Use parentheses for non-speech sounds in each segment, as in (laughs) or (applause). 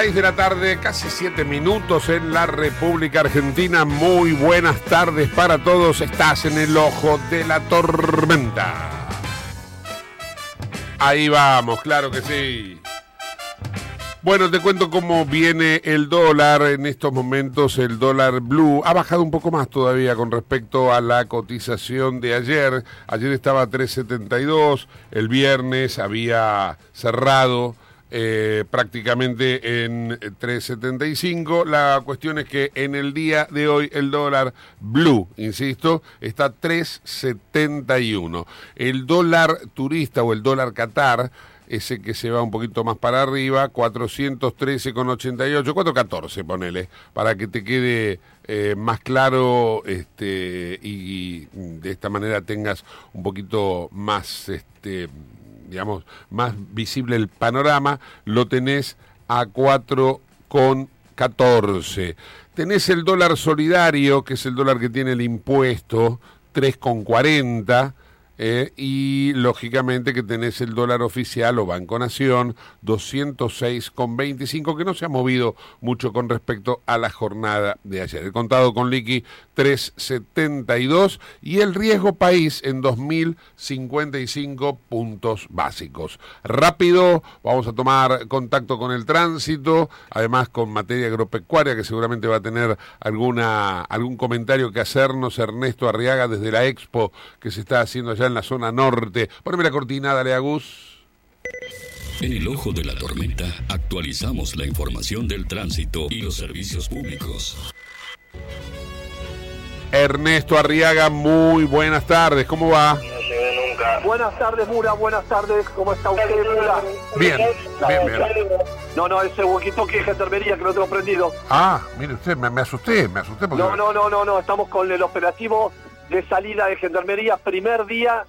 6 de la tarde, casi 7 minutos en la República Argentina. Muy buenas tardes para todos. Estás en el ojo de la tormenta. Ahí vamos, claro que sí. Bueno, te cuento cómo viene el dólar en estos momentos. El dólar blue ha bajado un poco más todavía con respecto a la cotización de ayer. Ayer estaba a 3.72, el viernes había cerrado eh, prácticamente en 3.75. La cuestión es que en el día de hoy el dólar blue, insisto, está a 3.71. El dólar turista o el dólar Qatar ese que se va un poquito más para arriba, 413,88, 414 ponele, para que te quede eh, más claro este, y, de esta manera tengas un poquito más, este, digamos, más visible el panorama, lo tenés a 4,14. Tenés el dólar solidario, que es el dólar que tiene el impuesto, 3,40. Eh, y lógicamente que tenés el dólar oficial o Banco Nación 206,25 que no se ha movido mucho con respecto a la jornada de ayer. El contado con liqui 372 y el riesgo país en 2055 puntos básicos. Rápido, vamos a tomar contacto con el tránsito, además con materia agropecuaria que seguramente va a tener alguna algún comentario que hacernos Ernesto Arriaga desde la Expo que se está haciendo allá en la zona norte. Poneme la cortina, dale a Gus. En el ojo de la tormenta actualizamos la información del tránsito y los servicios públicos. Ernesto Arriaga, muy buenas tardes, ¿cómo va? Buenas tardes, Mura, buenas tardes, ¿cómo está usted, Mura? Bien, bien, bien. No, no, ese huequito que es gendarmería que no tengo prendido. Ah, mire usted, me, me asusté, me asusté porque... No, no, no, no, no, estamos con el operativo de salida de gendarmería, primer día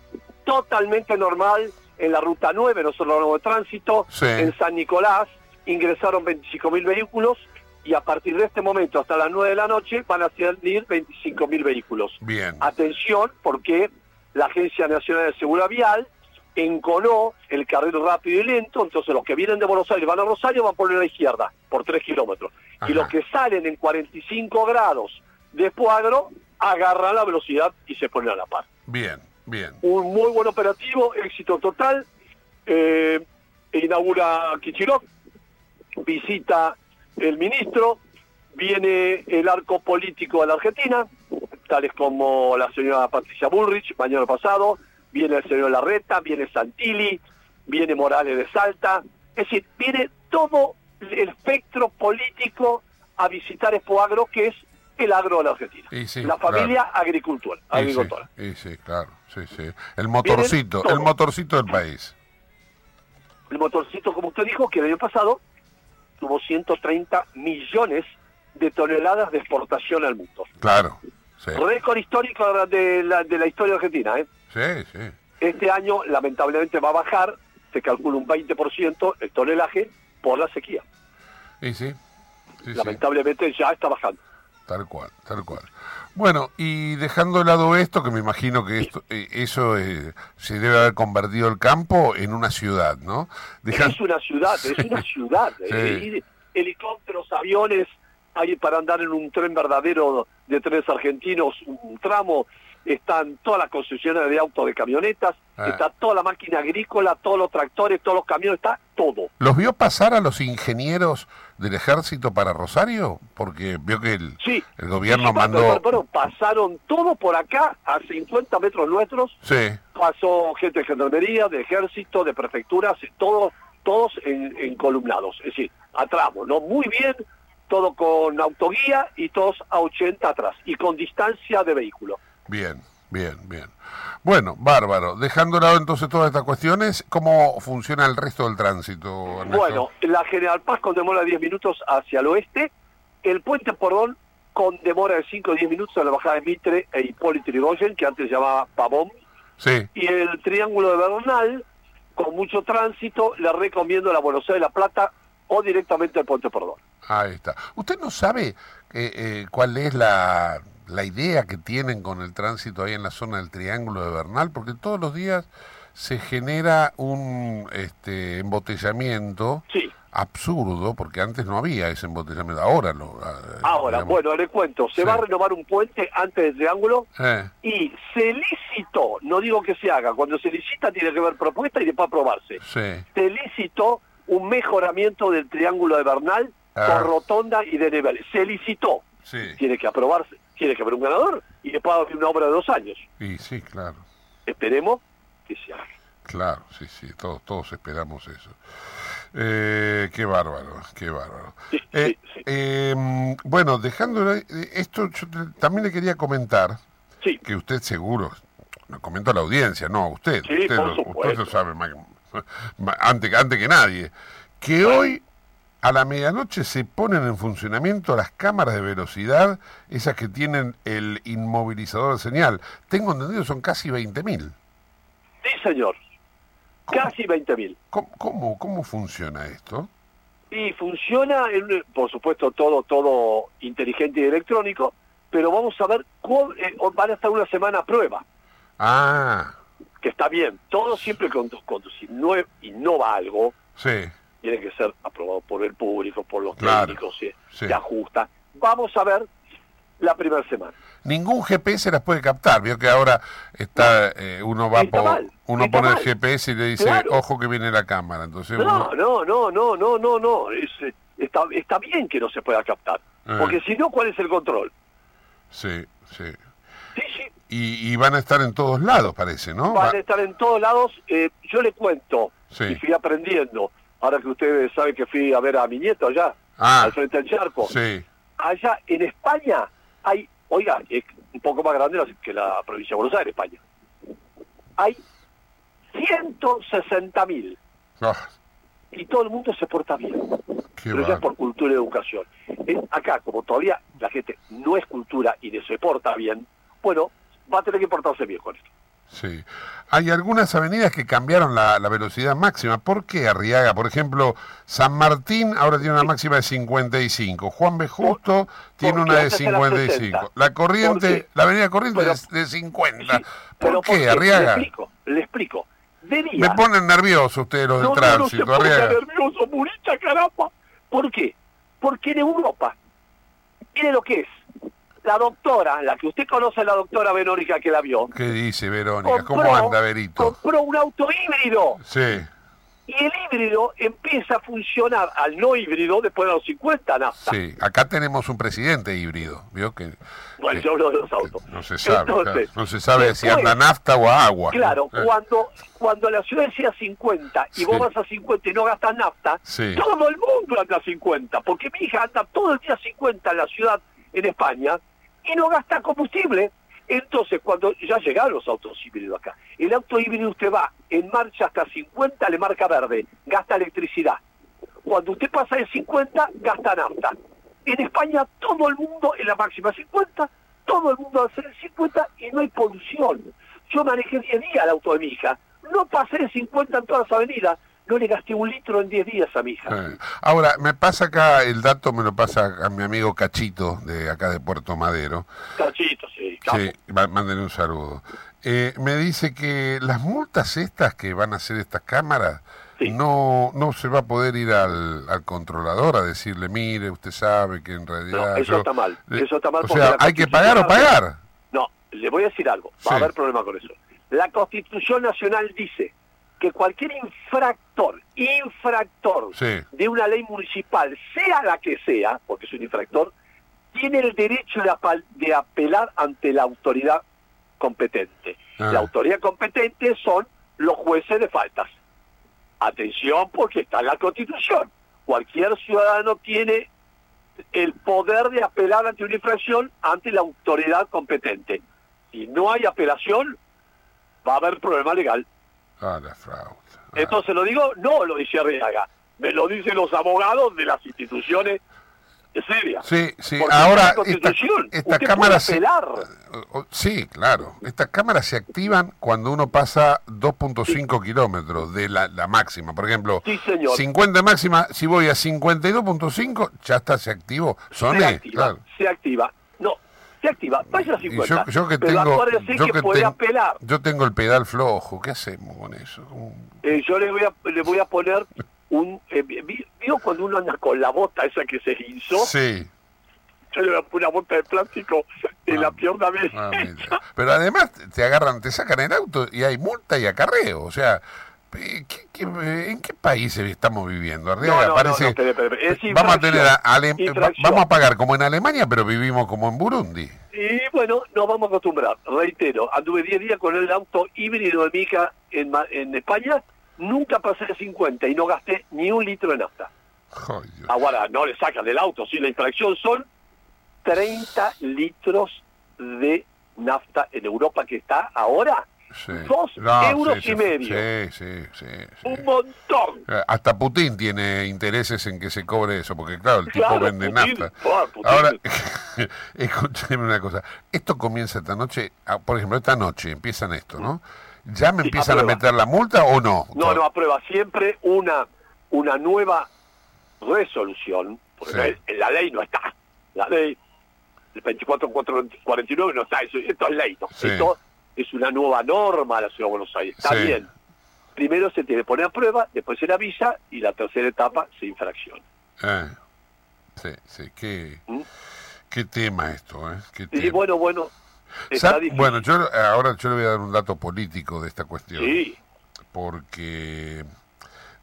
totalmente normal en la ruta 9, nosotros hablamos de tránsito, Sí. en San Nicolás ingresaron 25.000 vehículos y a partir de este momento hasta las 9 de la noche van a salir 25.000 vehículos. Bien. Atención, porque la Agencia Nacional de Seguridad Vial enconó el carril rápido y lento, entonces los que vienen de Buenos Aires van a Rosario van por la izquierda, por 3 kilómetros. Y los que salen en 45 grados de Escuadro agarran la velocidad y se ponen a la par. Bien, bien. Un muy buen operativo, éxito total. Eh, inaugura Kichirov, visita el ministro, viene el arco político a la Argentina, tales como la señora Patricia Bullrich, mañana pasado, viene el señor Larreta, viene Santilli, viene Morales de Salta, es decir, viene todo el espectro político a visitar Expo Agro, que es el agro de la Argentina. Sí, la familia sí, agricultora. y sí, claro, sí, sí. El motorcito, el motorcito del país. El motorcito, como usted dijo, que el año pasado tuvo 130 millones de toneladas de exportación al mundo. Claro, sí, Récord histórico de la, de la historia argentina. ¿eh? sí, sí. Este año, lamentablemente, va a bajar, se calcula un 20% el tonelaje por la sequía. Y sí, sí, sí, lamentablemente ya está bajando. Tal cual, tal cual. Bueno, y dejando de lado esto, que me imagino que esto, eh, eso eh, se debe haber convertido el campo en una ciudad, ¿no? Deja- Es una ciudad, es una ciudad. Sí. Helicópteros, aviones, hay para andar en un tren verdadero de trenes argentinos, un tramo, están todas las concesiones de autos, de camionetas, Ah. está toda la máquina agrícola, todos los tractores, todos los camiones, está todo. ¿Los vio pasar a los ingenieros del ejército para Rosario? Porque vio que el, Sí. el gobierno mandó... pero- pero pasaron todo por acá, a 50 metros nuestros, Sí, pasó gente de gendarmería, de ejército, de prefecturas, todos, todos en, en columnados, es decir, a tramo, ¿no? Muy bien, todo con autoguía y todos a 80 atrás, y con distancia de vehículo. bien, bien, bien. Bueno, bárbaro. Dejando de lado entonces todas estas cuestiones, ¿cómo funciona el resto del tránsito, Ernesto? Bueno, la General Paz con demora de 10 minutos hacia el oeste, el puente Pordón con demora de 5 o 10 minutos a la bajada de Mitre e Hipólito Yrigoyen, que antes se llamaba Pavón, Sí, y el Triángulo de Bernal, con mucho tránsito, le recomiendo la Buenos Aires La Plata o directamente al puente Pordón. ahí está. ¿Usted no sabe eh, eh, cuál es la, la idea que tienen con el tránsito ahí en la zona del Triángulo de Bernal? Porque todos los días se genera un este, embotellamiento Sí. absurdo, porque antes no había ese embotellamiento, ahora lo... eh, Ahora, digamos. bueno, le cuento, se Sí. va a renovar un puente antes del triángulo Eh, y se licitó, no digo que se haga, cuando se licita tiene que haber propuesta y después aprobarse. sí, Se licitó un mejoramiento del triángulo de Bernal Ah. con rotonda y de niveles. Se licitó, sí. tiene que aprobarse, tiene que haber un ganador y después va a haber una obra de dos años. Y sí, claro. Esperemos que se haga. Claro, sí, sí, todos, todos esperamos eso. Eh, qué bárbaro, qué bárbaro. Sí, Eh, sí, eh, bueno, dejando esto, yo también le quería comentar que usted seguro, lo comento a la audiencia, no a usted, usted, lo, usted supuesto. lo sabe más, (laughs) más- antes, antes que nadie, que hoy a la medianoche se ponen en funcionamiento las cámaras de velocidad, esas que tienen el inmovilizador de señal. Tengo entendido, son casi 20.000. sí señor. ¿Cómo? Casi 20.000. ¿Cómo, cómo, cómo funciona esto? Y funciona, en, por supuesto, todo todo inteligente y electrónico, pero vamos a ver, cómo, eh, van a estar una semana a prueba, Ah, que está bien. Todo siempre con cuando si no innova algo, sí, tiene que ser aprobado por el público, por los Claro, técnicos, se, sí. se ajusta. Vamos a ver la primera semana. Ningún GPS las puede captar. Vio que ahora está eh, uno va Está por mal, uno pone mal. el GPS y le dice, Claro. ojo que viene la cámara. Entonces No, uno- no, no, no, no, no, no. Es, eh, está, está bien que no se pueda captar. Eh. Porque si no, ¿cuál es el control? sí, sí. Sí, sí, Y, y van a estar en todos lados, parece, ¿no? van Va- a estar en todos lados. Eh, yo le cuento, Sí. y fui aprendiendo. Ahora que ustedes saben que fui a ver a mi nieto allá, Ah. al frente del charco. Sí, Allá en España hay, oiga, es un poco más grande que la provincia de Buenos Aires, España. Hay 160 mil Ah, y todo el mundo se porta bien. qué pero ya es por cultura y educación. Eh, acá, como todavía la gente no es cultura y no se porta bien, bueno, va a tener que portarse bien con esto. Sí. Hay algunas avenidas que cambiaron la, la velocidad máxima. ¿Por qué Arriaga? Por ejemplo, San Martín ahora tiene una máxima de 55. Juan B. Justo tiene una de antes era 55. 60. La Corriente, ¿Por qué? la avenida Corriente Pero- es de 50. Sí, ¿Por qué Le Arriaga? explico, le explico. de día. Me ponen nervioso ustedes los no, del no, no se tránsito, Arriaga. nervioso, Murita, caramba. ¿Por qué? Porque en Europa, mire lo que es. La doctora, la que usted conoce, la doctora Verónica que la vio, ¿Qué dice Verónica? compró, ¿Cómo anda, Berito? compró un auto híbrido. Sí, Y el híbrido empieza a funcionar al no híbrido después de los 50 nafta. sí. Acá tenemos un presidente híbrido, ¿vio? Que, Bueno, que- yo hablo de los autos. no se sabe, Entonces, claro. no se sabe si anda nafta o agua. Claro, Eh, cuando cuando la ciudad decía 50 y Sí. vos vas a 50 y no gastas nafta, Sí. todo el mundo anda a 50, porque mi hija anda todo el día a 50 en la ciudad en España y no gasta combustible. Entonces, cuando ya llegaron los autos híbridos acá, el auto híbrido usted va en marcha hasta 50, le marca verde, gasta electricidad. Cuando usted pasa de 50, gasta nafta. En España todo el mundo en la máxima 50, todo el mundo hace el 50 y no hay polución. Yo manejé 10 días el auto de mi hija, no pasé de 50 en todas las avenidas, no le gasté un litro en 10 días a mi hija. Ahora, me pasa acá, el dato me lo pasa a mi amigo Cachito, de acá de Puerto Madero. Cachito, sí, capo. Sí, mándenle un saludo. Eh, me dice que las multas estas que van a hacer estas cámaras, Sí. no no se va a poder ir al, al controlador a decirle, mire, usted sabe que en realidad... No, eso yo-". está mal, eso está mal O sea, hay que pagar o pagar. No, le voy a decir algo, va Sí. a haber problema con eso. La Constitución Nacional dice que cualquier infractor, infractor Sí. de una ley municipal, sea la que sea, porque es un infractor, tiene el derecho de, apal- de apelar ante la autoridad competente. Ah. La autoridad competente son los jueces de faltas. Atención porque está en la Constitución. Cualquier ciudadano tiene el poder de apelar ante una infracción ante la autoridad competente. Si no hay apelación, va a haber problema legal. Ah, la fraude. Ah. Entonces lo digo, no lo dice Arriaga, me lo dicen los abogados de las instituciones serias. Sí, sí, Porque ahora esta, esta usted cámara puede se, apelar. o- o- sí, claro, estas cámaras se activan cuando uno pasa 2.5 kilómetros de la, la máxima, por ejemplo, Sí, señor. 50 máxima, si voy a 52.5 ya está, se activó, soné, se activa, claro. se activa. No, se activa, vaya a Y 50. yo, yo que pero tengo, acuérdese yo que, que puede ten- apelar. yo tengo el pedal flojo, ¿qué hacemos con eso? Eh, yo le voy a le voy a poner un eh, vi- vio cuando uno anda con la bota esa que se hinzó Sí. yo le voy a poner una bota de plástico en Ah, la pierna ah, mira. Pero además te agarran, te sacan el auto y hay multa y acarreo. O sea, ¿qué- qué- ¿en qué país estamos viviendo? Arriaga? No, no, Parece- no, vamos a tener a- Ale- vamos a pagar como en Alemania, pero vivimos como en Burundi. y bueno nos vamos a acostumbrar reitero anduve 10 días con el auto híbrido de mi hija en, en España nunca pasé de 50 y no gasté ni un litro de nafta. Ahora, no le sacan del auto, si la infracción son 30 litros de nafta en Europa que está ahora, Sí. dos euros y medio. Sí, un montón. Eh, Hasta Putin tiene intereses en que se cobre eso, porque claro, el tipo Claro, vende Putin, nafta. Putin. Ahora, (laughs) escúcheme una cosa. Esto comienza esta noche, ah, por ejemplo, esta noche empiezan esto, ¿no? ¿Ya me empiezan a meter la multa o no? No, no aprueba siempre una, una nueva resolución, porque la ley no está. La ley, el 2449 no está, eso, esto es ley. Esto es una nueva norma la Ciudad de Buenos Aires. Está Sí. bien. Primero se tiene que poner a prueba, después se le avisa y la tercera etapa se infracciona. Eh, sí, sí, qué, ¿Mm? qué tema esto, ¿eh? Qué Y bueno, bueno, está. Bueno, yo ahora yo le voy a dar un dato político de esta cuestión. Sí, Porque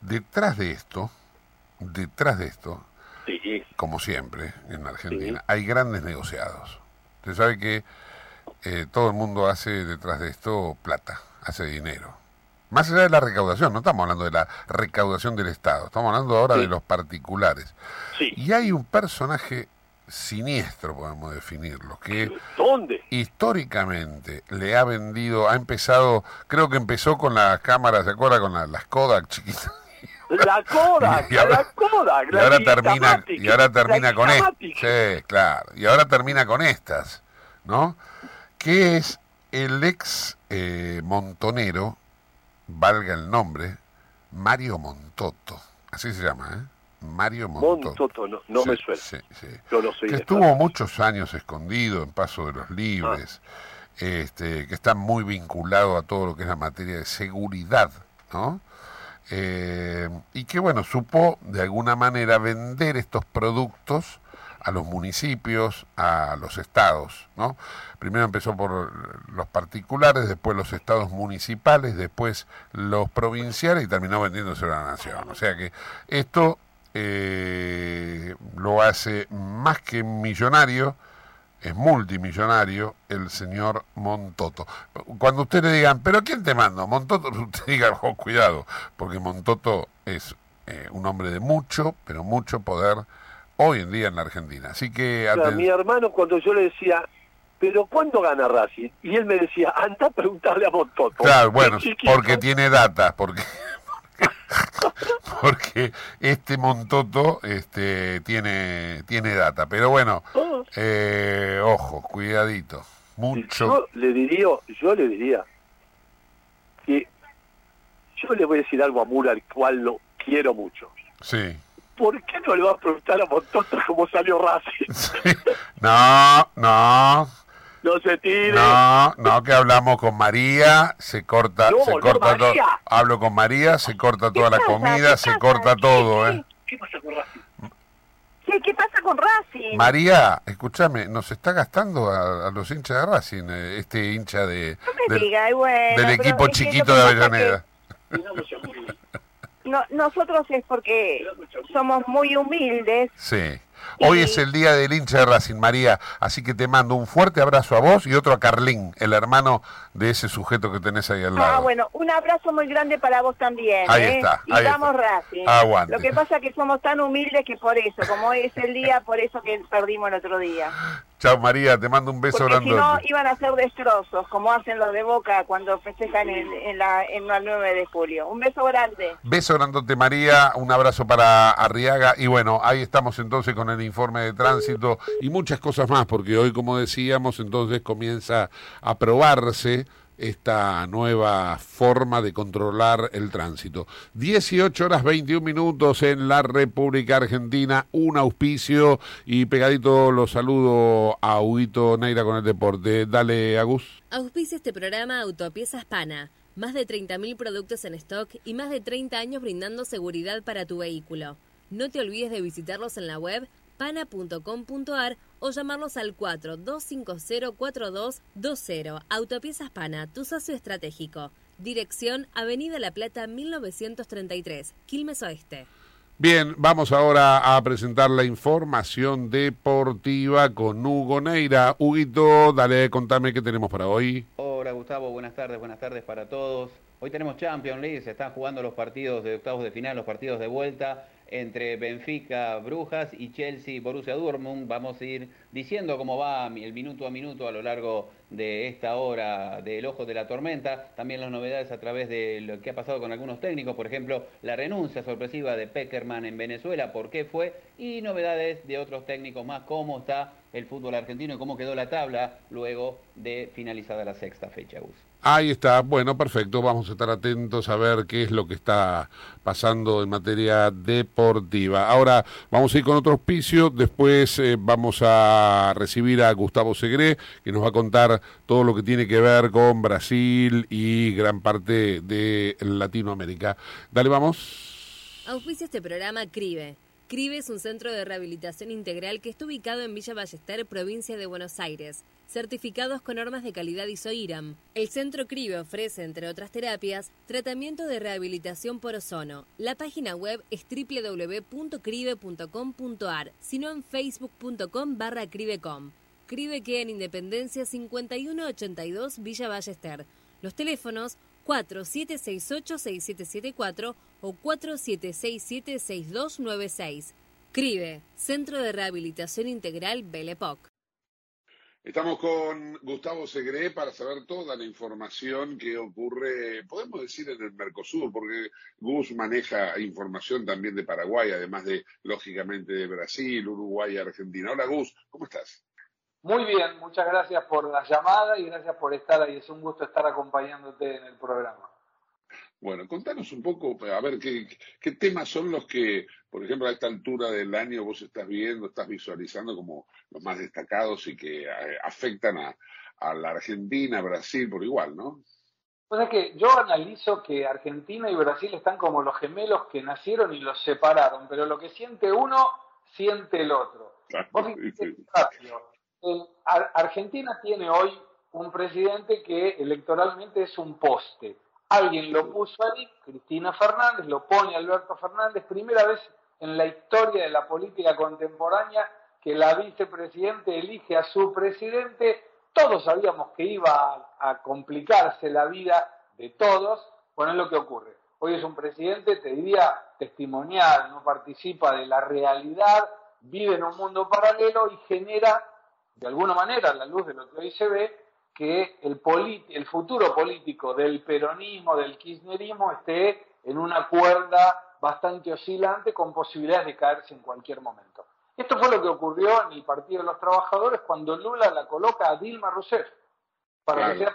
detrás de esto, detrás de esto, sí, como siempre en Argentina, hay grandes negociados. Usted sabe que eh, todo el mundo hace detrás de esto plata, hace dinero. Más allá de la recaudación, no estamos hablando de la recaudación del Estado, estamos hablando ahora Sí. de los particulares. sí. Y hay un personaje siniestro, podemos definirlo, que ¿Dónde? históricamente le ha vendido, ha empezado, creo que empezó con las cámaras, ¿se acuerda? Con la- las Kodak chiquitas. La Kodak, (laughs) Y ahora- la Kodak, Y la ahora termina, Instamatic, y ahora la termina con estas. Sí, claro. Y ahora termina con estas, ¿no? Que es el ex eh, montonero, valga el nombre, Mario Montoto. Así se llama, ¿eh? Mario Montoto. Montoto, no, no Sí, me suena. sí, sí. Yo no soy que estuvo muchos años escondido en Paso de los Libres, Ah. este, que está muy vinculado a todo lo que es la materia de seguridad ¿no? Eh, y que bueno, supo de alguna manera vender estos productos a los municipios, a los estados, ¿no? Primero empezó por los particulares, después los estados municipales, después los provinciales y terminó vendiéndose a la nación. O sea que esto eh, lo hace más que millonario, es multimillonario el señor Montoto. Cuando usted le digan, ¿pero quién te manda? Montoto, (laughs) usted diga, oh, cuidado, porque Montoto es eh, un hombre de mucho, pero mucho poder hoy en día en la Argentina. Así que... O sea, aten- mi hermano cuando yo le decía, pero ¿cuándo gana Racing? Y él me decía, anda a preguntarle a Montoto. Claro, bueno, porque tiene data, porque porque este Montoto este tiene tiene data, pero bueno, Oh, eh, ojo, cuidadito, mucho. Yo le diría, yo le diría que yo le voy a decir algo a Mura, al cual lo quiero mucho. Sí. ¿Por qué no le va a preguntar a Montoto cómo salió Racing? sí. No, no, No se tire. no, no que hablamos con María, se corta, No, se no, corta todo. María. Hablo con María, se corta toda la comida, ¿Qué se pasa? corta ¿Qué- todo, qué? ¿eh? ¿Qué pasa con Racing? ¿Qué, qué pasa con Racing? María, escúchame, nos está gastando a, a los hinchas de Racing, eh, este hincha de, no me del- diga, y bueno, del pero equipo chiquito de Avellaneda. que no- nosotros es porque somos muy humildes. Sí. Hoy Y- es el día del hincha de Racing, María, así que te mando un fuerte abrazo a vos y otro a Carlín, el hermano de ese sujeto que tenés ahí al lado. Ah, bueno, un abrazo muy grande para vos también. Ahí ¿eh? está, Y vamos está. Racing. Aguante. Lo que pasa es que somos tan humildes que por eso, como hoy es el día, por eso que perdimos el otro día. Chao María, te mando un beso Porque si no iban a ser destrozos, como hacen los de Boca cuando festejan en, en la, en el 9 de julio. Un beso grande. Beso grandote María, un abrazo para Arriaga y bueno, ahí estamos entonces con el informe de tránsito y muchas cosas más, porque hoy como decíamos entonces comienza a probarse esta nueva forma de controlar el tránsito. 18 horas 21 minutos en la República Argentina, un auspicio y pegadito los saludo a Huguito Neira con el deporte. Dale, Agus. Auspicia este programa Autopiezas Pana. Más de 30.000 productos en stock y más de 30 años brindando seguridad para tu vehículo. No te olvides de visitarlos en la web pana.com.ar o llamarlos al 42504220. Autopiezas Pana, tu socio estratégico. Dirección Avenida La Plata 1933, Quilmes Oeste. Bien, vamos ahora a presentar la información deportiva con Hugo Neira. Huguito, dale, contame qué tenemos para hoy. Hola Gustavo, buenas tardes, buenas tardes para todos. Hoy tenemos Champions League, se están jugando los partidos de octavos de final, los partidos de vuelta entre Benfica, Brujas y Chelsea, Borussia Dortmund. Vamos a ir diciendo cómo va el minuto a minuto a lo largo de esta hora del ojo de la tormenta. También las novedades a través de lo que ha pasado con algunos técnicos, por ejemplo, la renuncia sorpresiva de Peckerman en Venezuela, por qué fue, y novedades de otros técnicos más, cómo está el fútbol argentino y cómo quedó la tabla luego de finalizada la sexta fecha, Gus. Ahí está, bueno, perfecto, vamos a estar atentos a ver qué es lo que está pasando en materia deportiva. Ahora vamos a ir con otro auspicio, después eh, vamos a recibir a Gustavo Segre, que nos va a contar todo lo que tiene que ver con Brasil y gran parte de Latinoamérica. Dale, vamos. Auspicia este programa CRIBE. CRIBE es un centro de rehabilitación integral que está ubicado en Villa Ballester, provincia de Buenos Aires. Certificados con normas de calidad ISO-IRAM. El centro CRIBE ofrece, entre otras terapias, tratamiento de rehabilitación por ozono. La página web es www.cribe.com.ar, sino en facebook.com barra cribecom. CRIBE queda en Independencia 5182 Villa Ballester. Los teléfonos 4768-6774 o 4767-6296. CRIBE, Centro de Rehabilitación Integral Belepoc. Estamos con Gustavo Segre para saber toda la información que ocurre, podemos decir, en el Mercosur, porque Gus maneja información también de Paraguay, además de, lógicamente, de Brasil, Uruguay y Argentina. Hola Gus, ¿cómo estás? Muy bien, muchas gracias por la llamada y gracias por estar ahí. Es un gusto estar acompañándote en el programa. Bueno, contanos un poco, a ver, ¿qué, qué temas son los que, por ejemplo, a esta altura del año vos estás viendo, estás visualizando como los más destacados y que eh, afectan a, a la Argentina, Brasil por igual, ¿no? O sea que yo analizo que Argentina y Brasil están como los gemelos que nacieron y los separaron, pero lo que siente uno, siente el otro. Vos el- Ar- Argentina tiene hoy un presidente que electoralmente es un poste. Alguien lo puso ahí, Cristina Fernández, lo pone Alberto Fernández, primera vez en la historia de la política contemporánea que la vicepresidente elige a su presidente. Todos sabíamos que iba a, a complicarse la vida de todos. Bueno, es lo que ocurre. Hoy es un presidente, te diría, testimonial, no participa de la realidad, vive en un mundo paralelo y genera, de alguna manera, a la luz de lo que hoy se ve, que el, el futuro político del peronismo, del kirchnerismo, esté en una cuerda bastante oscilante con posibilidades de caerse en cualquier momento. Esto fue lo que ocurrió en el Partido de los Trabajadores cuando Lula la coloca a Dilma Rousseff para que sea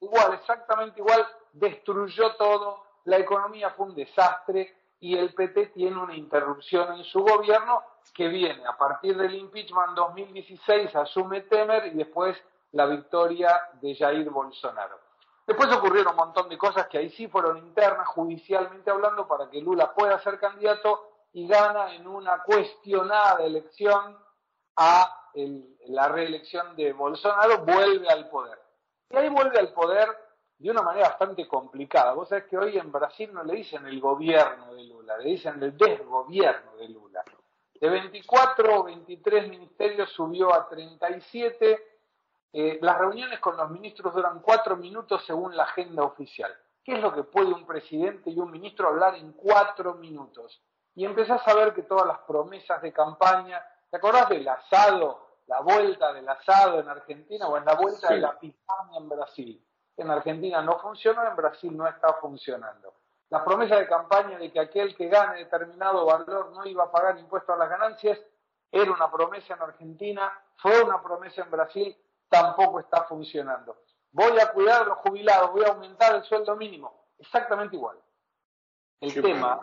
igual, exactamente igual, destruyó todo, la economía fue un desastre y el PT tiene una interrupción en su gobierno que viene a partir del impeachment 2016, asume Temer y después la victoria de Jair Bolsonaro. Después ocurrieron un montón de cosas que ahí sí fueron internas, judicialmente hablando, para que Lula pueda ser candidato y gana en una cuestionada elección a el- la reelección de Bolsonaro, vuelve al poder. Y ahí vuelve al poder de una manera bastante complicada. Vos sabés que hoy en Brasil no le dicen el gobierno de Lula, le dicen el desgobierno de Lula. De 24 o 23 ministerios subió a 37. Eh, las reuniones con los ministros duran cuatro minutos según la agenda oficial. ¿Qué es lo que puede un presidente y un ministro hablar en cuatro minutos? Y empezás a ver que todas las promesas de campaña, ¿te acordás del asado, la vuelta del asado en Argentina o en la vuelta Sí. de la picaña en Brasil? En Argentina no funcionó, en Brasil no está funcionando. La promesa de campaña de que aquel que gane determinado valor no iba a pagar impuestos a las ganancias era una promesa en Argentina, fue una promesa en Brasil, tampoco está funcionando. Voy a cuidar a los jubilados, voy a aumentar el sueldo mínimo, exactamente igual. El Qué tema,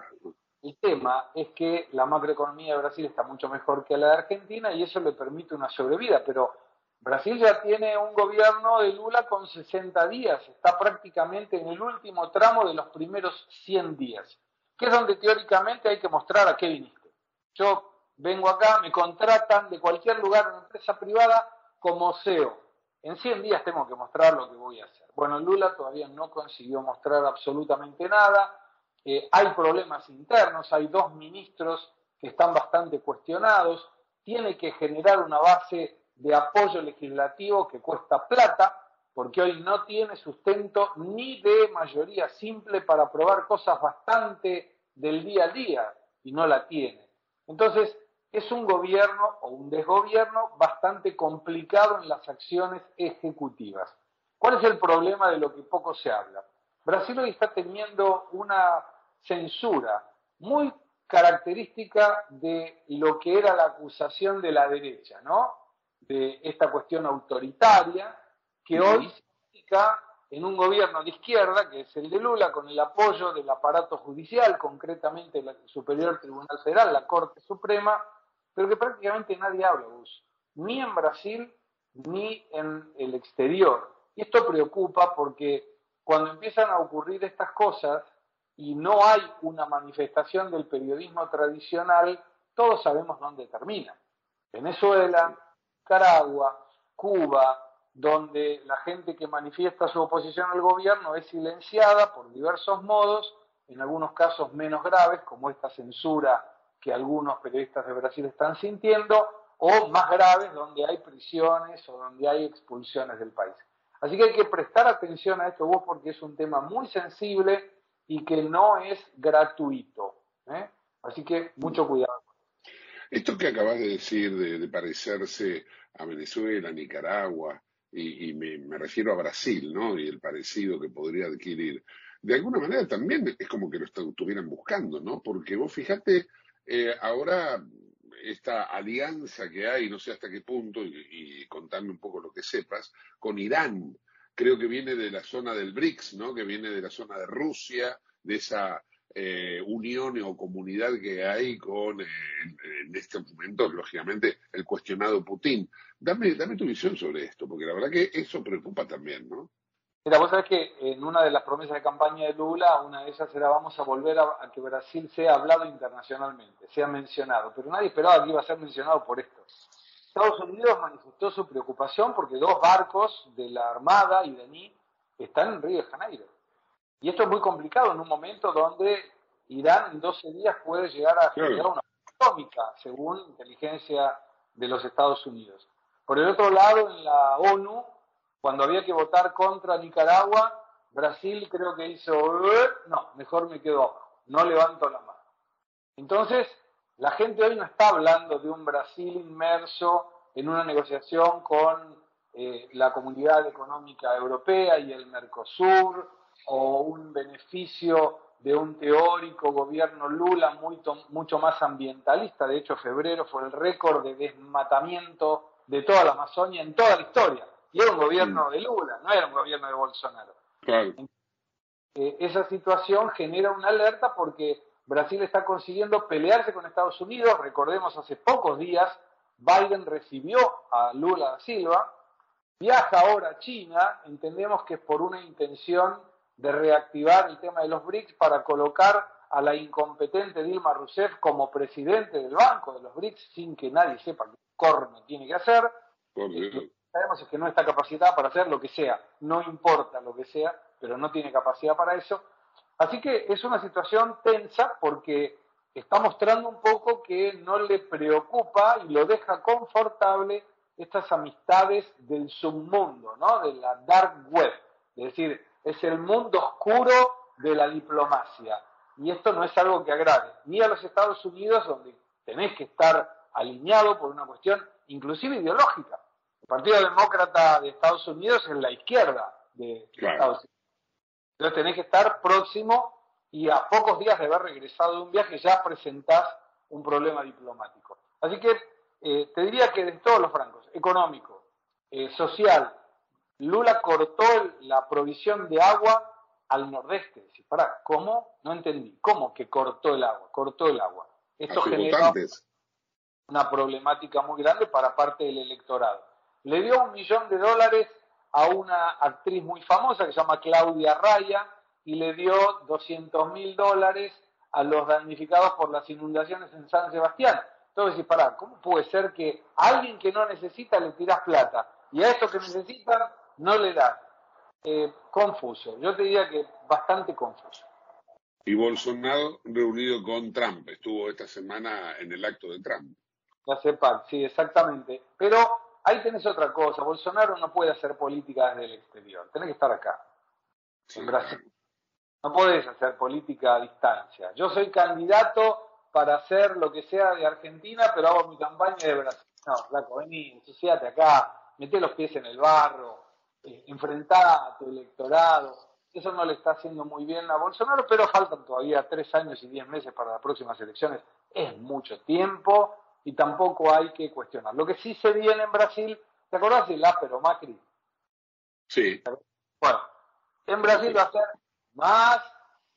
el tema es que la macroeconomía de Brasil está mucho mejor que la de Argentina y eso le permite una sobrevida, pero Brasil ya tiene un gobierno de Lula con 60 días, está prácticamente en el último tramo de los primeros 100 días, que es donde teóricamente hay que mostrar a qué viniste. Yo vengo acá, me contratan de cualquier lugar, una empresa privada, como CEO. En 100 días tengo que mostrar lo que voy a hacer. Bueno, Lula todavía no consiguió mostrar absolutamente nada. Eh, hay problemas internos, hay dos ministros que están bastante cuestionados. Tiene que generar una base de apoyo legislativo que cuesta plata, porque hoy no tiene sustento ni de mayoría simple para aprobar cosas bastante del día a día, y no la tiene. Entonces, es un gobierno o un desgobierno bastante complicado en las acciones ejecutivas. ¿Cuál es el problema de lo que poco se habla? Brasil hoy está teniendo una censura muy característica de lo que era la acusación de la derecha, ¿no? De esta cuestión autoritaria que hoy se aplica en un gobierno de izquierda, que es el de Lula, con el apoyo del aparato judicial, concretamente el Superior Tribunal Federal, la Corte Suprema, pero que prácticamente nadie habla, Gus, ni en Brasil ni en el exterior. Y esto preocupa porque cuando empiezan a ocurrir estas cosas y no hay una manifestación del periodismo tradicional, todos sabemos dónde termina. Venezuela, Nicaragua, Cuba, donde la gente que manifiesta su oposición al gobierno es silenciada por diversos modos, en algunos casos menos graves, como esta censura que algunos periodistas de Brasil están sintiendo, o más graves, donde hay prisiones o donde hay expulsiones del país. Así que hay que prestar atención a esto vos porque es un tema muy sensible y que no es gratuito. ¿eh? Así que mucho cuidado. Esto que acabas de decir de, de parecerse a Venezuela, Nicaragua, y, y me, me refiero a Brasil, ¿no? Y el parecido que podría adquirir. De alguna manera también es como que lo estu- estuvieran buscando, ¿no? Porque vos fijate, eh, ahora esta alianza que hay, no sé hasta qué punto, y, contame un poco lo que sepas, con Irán, creo que viene de la zona del BRICS, ¿no? Que viene de la zona de Rusia, de esa eh, unión o comunidad que hay con, eh, en, en estos momentos, lógicamente, el cuestionado Putin. Dame, dame tu visión sobre esto, porque la verdad que eso preocupa también, ¿no? Mira, vos sabés que en una de las promesas de campaña de Lula, una de ellas era vamos a volver a, a que Brasil sea hablado internacionalmente, sea mencionado, pero nadie esperaba que iba a ser mencionado por esto. Estados Unidos manifestó su preocupación porque dos barcos de la Armada y de NI están en Río de Janeiro. Y esto es muy complicado en un momento donde Irán en 12 días puede llegar a generar una atómica, según inteligencia de los Estados Unidos. Por el otro lado, en la ONU, cuando había que votar contra Nicaragua, Brasil creo que hizo, "Eh, no, mejor me quedo no levanto la mano. Entonces, la gente hoy no está hablando de un Brasil inmerso en una negociación con eh, la Comunidad Económica Europea y el Mercosur, o un beneficio de un teórico gobierno Lula muy mucho más ambientalista. De hecho, febrero fue el récord de desmatamiento de toda la Amazonia en toda la historia. Y era un gobierno de Lula, no era un gobierno de Bolsonaro. Eh, esa situación genera una alerta porque Brasil está consiguiendo pelearse con Estados Unidos. Recordemos, hace pocos días Biden recibió a Lula da Silva, viaja ahora a China, entendemos que es por una intención de reactivar el tema de los BRICS para colocar a la incompetente Dilma Rousseff como presidente del Banco de los BRICS sin que nadie sepa qué corno tiene que hacer sabemos es que no está capacitada para hacer lo que sea, no importa lo que sea, pero no tiene capacidad para eso. Así que es una situación tensa porque está mostrando un poco que no le preocupa y lo deja confortable estas amistades del submundo, ¿no? de la dark web. Es decir, es el mundo oscuro de la diplomacia. Y esto no es algo que agrade ni a los Estados Unidos, donde tenés que estar alineado por una cuestión inclusive ideológica. El Partido Demócrata de Estados Unidos es la izquierda de Claro. Estados Unidos. Entonces tenés que estar próximo y a pocos días de haber regresado de un viaje ya presentás un problema diplomático. Así que eh, te diría que de todos los francos, económico, eh, social, Lula cortó la provisión de agua al nordeste. Decís, pará, ¿cómo? No entendí. ¿Cómo que cortó el agua? Cortó el agua. Esto votantes. una problemática muy grande para parte del electorado. Le dio un millón de dólares a una actriz muy famosa que se llama Claudia Raya y le dio 200 mil dólares a los damnificados por las inundaciones en San Sebastián. Entonces, decís, pará, ¿cómo puede ser que a alguien que no necesita le tirás plata y a estos que necesitan no le das? Eh, confuso, yo te diría que bastante confuso. Y Bolsonaro reunido con Trump. Estuvo esta semana en el acto de Trump. La CEPAC, sí, exactamente. Pero ahí tenés otra cosa. Bolsonaro no puede hacer política desde el exterior. Tenés que estar acá, Sí, en Brasil. No podés hacer política a distancia. Yo soy candidato para hacer lo que sea de Argentina, pero hago mi campaña de Brasil. No, flaco, vení, ensuciate acá, meté los pies en el barro, eh, enfrentá a tu electorado. Eso no le está haciendo muy bien a Bolsonaro, pero faltan todavía tres años y diez meses para las próximas elecciones. Es mucho tiempo y tampoco hay que cuestionar. Lo que sí se viene en Brasil, ¿te acordás del ápero Macri? Sí, Bueno, en Brasil va a ser más,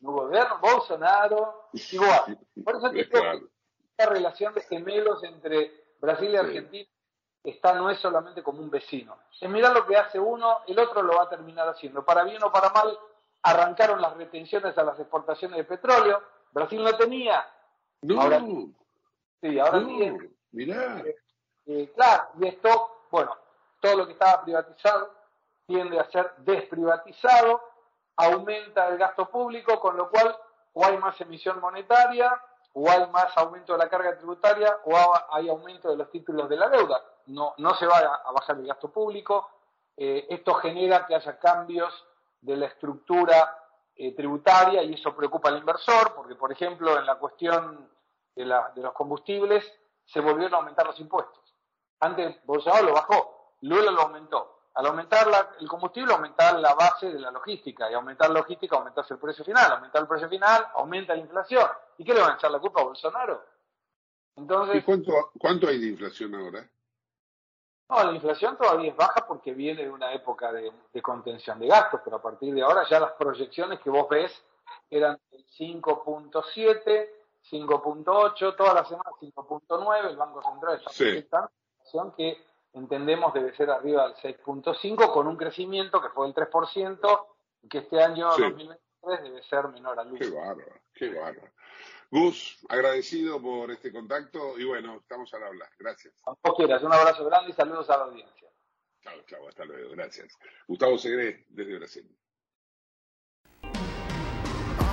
no gobierno, Bolsonaro, igual. Por eso te digo que esta relación de gemelos entre Brasil y Argentina está no es solamente como un vecino. Es mirar lo que hace uno, el otro lo va a terminar haciendo. Para bien o para mal, arrancaron las retenciones a las exportaciones de petróleo. Brasil no tenía. No, Ahora- Sí, ahora no, tiene. mirá. Eh, claro, y esto, bueno, todo lo que estaba privatizado tiende a ser desprivatizado, aumenta el gasto público, con lo cual o hay más emisión monetaria, o hay más aumento de la carga tributaria, o ha- hay aumento de los títulos de la deuda. No, no se va a, a bajar el gasto público. Eh, esto genera que haya cambios de la estructura eh, tributaria y eso preocupa al inversor, porque, por ejemplo, en la cuestión de, la- de los combustibles se volvieron a aumentar los impuestos. Antes Bolsonaro lo bajó, Lula lo aumentó. Al aumentar la- el combustible, aumentar la base de la logística. Y aumentar la logística, aumentarse el precio final. Aumentar el precio final, aumenta la inflación. ¿Y qué le van a echar la culpa a Bolsonaro? ¿Y Entonces, cuánto, cuánto hay de inflación ahora? no, la inflación todavía es baja porque viene de una época de, de contención de gastos, pero a partir de ahora ya las proyecciones que vos ves eran del 5.7, 5.8, toda la semana 5.9, el Banco Central está Sí. proyectando una que entendemos debe ser arriba del 6.5 con un crecimiento que fue del 3% y que este año Sí. 2023 debe ser menor al 1. Qué bárbaro, qué bárbaro. Gus, agradecido por este contacto y bueno, estamos al hablar. Gracias. Cuando quieras, un abrazo grande y saludos a la audiencia. Chao, chao, hasta luego. Gracias. Gustavo Segre, desde Brasil.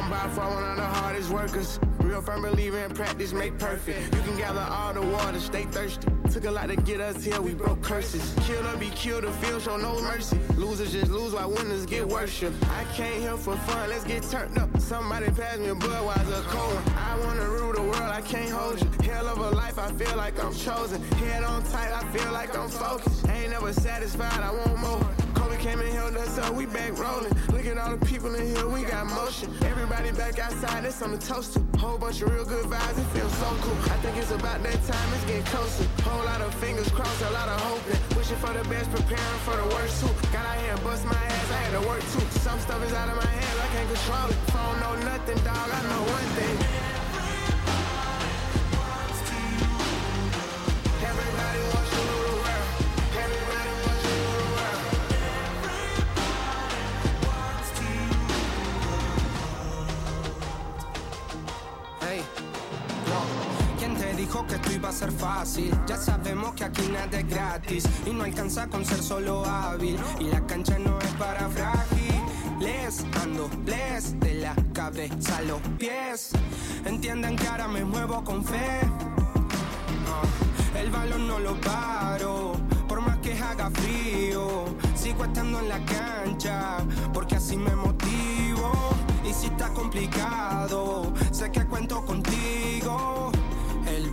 I'm by far one of the hardest workers. Real firm believer in practice make perfect. You can gather all the water, stay thirsty. Took a lot to get us here, we broke curses. Kill or be killed, the field show no mercy. Losers just lose while winners get worship. I came here for fun, let's get turned up. Somebody pass me a Budweiser cold. I wanna rule the world, I can't hold you. Hell of a life, I feel like I'm chosen. Head on tight, I feel like I'm focused. Ain't never satisfied, I want more. Came and held us up, we back rolling. Look at all the people in here, we got motion. Everybody back outside, that's on the toast to. Whole bunch of real good vibes, it feels so cool. I think it's about that time, it's getting closer. Whole lot of fingers crossed, a lot of hoping. Wishing for the best, preparing for the worst too. Got out here and bust my ass, I had to work too. Some stuff is out of my hands, I can't control it. Phone know nothing, dog, I know one thing. Que esto iba a ser fácil? Ya sabemos que aquí nada es gratis y no alcanza con ser solo hábil. Y la cancha no es para frágiles, ando les de la cabeza a los pies. Entiendan que ahora me muevo con fe. Ah, el balón no lo paro, por más que haga frío. Sigo estando en la cancha, porque así me motivo. Y si está complicado, sé que cuento contigo.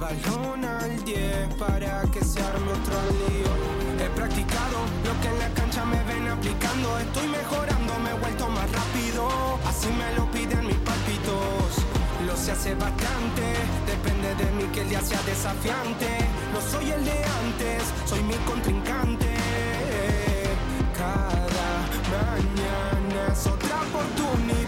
Balón al 10 para que se arme otro lío. He practicado lo que en la cancha me ven aplicando. Estoy mejorando, me he vuelto más rápido. Así me lo piden mis palpitos. Lo sé hace bastante, depende de mí que el día sea desafiante. No soy el de antes, soy mi contrincante. Cada mañana es otra oportunidad.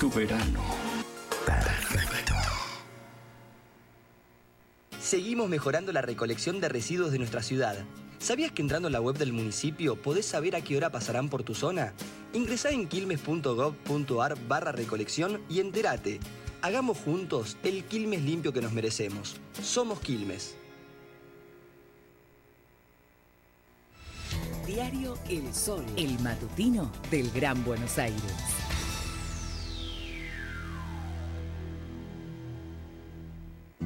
Tu verano. Perfecto. Seguimos mejorando la recolección de residuos de nuestra ciudad. ¿Sabías que entrando en la web del municipio podés saber a qué hora pasarán por tu zona? Ingresá en quilmes.gov.ar barra recolección y entérate. Hagamos juntos el Quilmes limpio que nos merecemos. Somos Quilmes. Diario El Sol, el matutino del Gran Buenos Aires.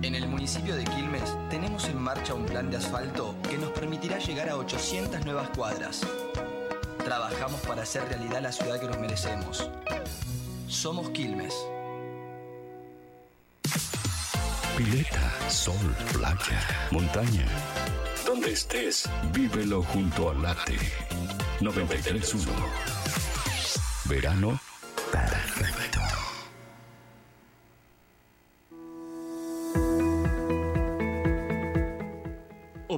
En el municipio de Quilmes tenemos en marcha un plan de asfalto que nos permitirá llegar a 800 nuevas cuadras. Trabajamos para hacer realidad la ciudad que nos merecemos. Somos Quilmes. Pileta, sol, playa, montaña. Donde estés, vívelo junto a Late. 931. Verano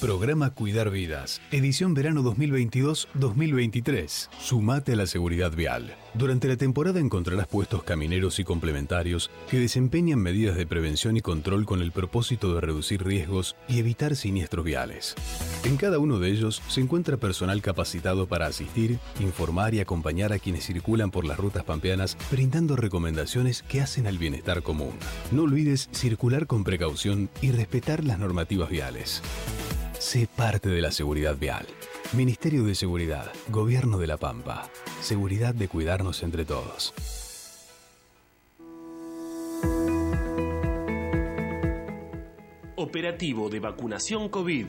Programa Cuidar Vidas, edición verano 2022-2023. Sumate a la seguridad vial. Durante la temporada encontrarás puestos camineros y complementarios que desempeñan medidas de prevención y control con el propósito de reducir riesgos y evitar siniestros viales. En cada uno de ellos se encuentra personal capacitado para asistir, informar y acompañar a quienes circulan por las rutas pampeanas, brindando recomendaciones que hacen al bienestar común. No olvides circular con precaución y respetar las normativas viales. Sé parte de la seguridad vial. Ministerio de Seguridad, Gobierno de la Pampa. Seguridad de cuidarnos entre todos. Operativo de vacunación COVID.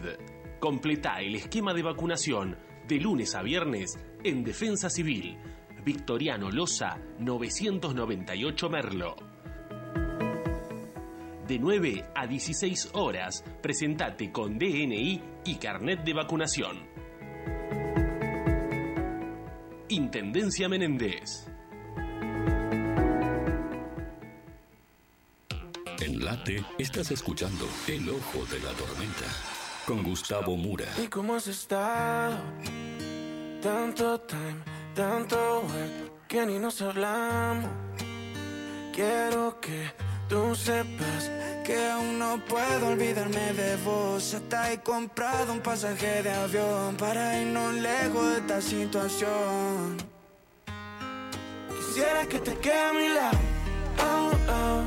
Completa el esquema de vacunación de lunes a viernes en Defensa Civil. Victoriano Loza, 998 Merlo. De 9 a 16 horas, presentate con DNI y carnet de vacunación. Intendencia Menéndez. En Late estás escuchando El Ojo de la Tormenta con Gustavo Mura. ¿Y cómo has estado? Tanto time, tanto work que ni nos hablamos. Quiero que tú sepas que aún no puedo olvidarme de vos. Hasta he comprado un pasaje de avión para irnos lejos de esta situación. Quisiera que te quede a mi lado. Oh, oh,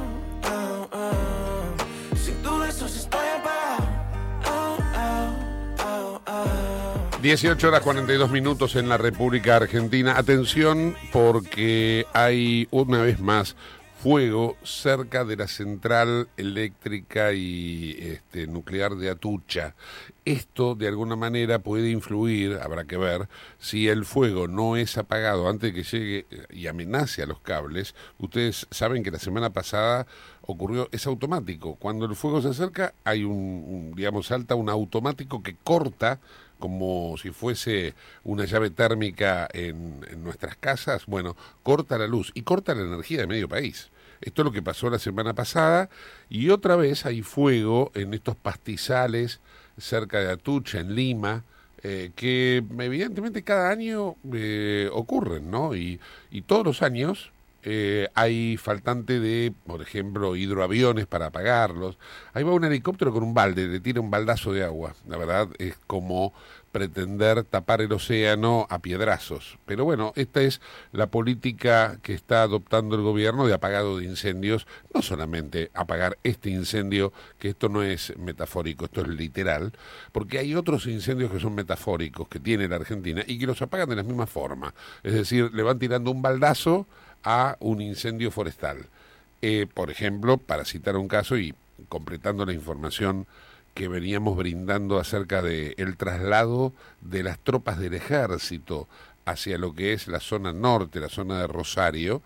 oh, oh. Sin tus besos estoy apagado. Oh, oh, oh, oh. 18 horas 42 minutos en la República Argentina. Atención porque hay una vez más fuego cerca de la central eléctrica y este, nuclear de Atucha. Esto de alguna manera puede influir, habrá que ver, si el fuego no es apagado antes de que llegue y amenace a los cables. Ustedes saben que la semana pasada ocurrió, es automático. Cuando el fuego se acerca hay un, digamos, salta un automático que corta como si fuese una llave térmica en, nuestras casas, bueno, corta la luz y corta la energía de medio país. Esto es lo que pasó la semana pasada y otra vez hay fuego en estos pastizales cerca de Atucha, en Lima, eh, que evidentemente cada año eh, ocurren, ¿no? Y, y todos los años eh, hay faltante de, por ejemplo, hidroaviones para apagarlos. Ahí va un helicóptero con un balde, le tira un baldazo de agua. La verdad es como pretender tapar el océano a piedrazos. Pero bueno, esta es la política que está adoptando el gobierno de apagado de incendios, no solamente apagar este incendio, que esto no es metafórico, esto es literal, porque hay otros incendios que son metafóricos que tiene la Argentina y que los apagan de la misma forma. Es decir, le van tirando un baldazo a un incendio forestal. Eh, por ejemplo, para citar un caso y completando la información que veníamos brindando acerca de el traslado de las tropas del ejército hacia lo que es la zona norte, la zona de Rosario,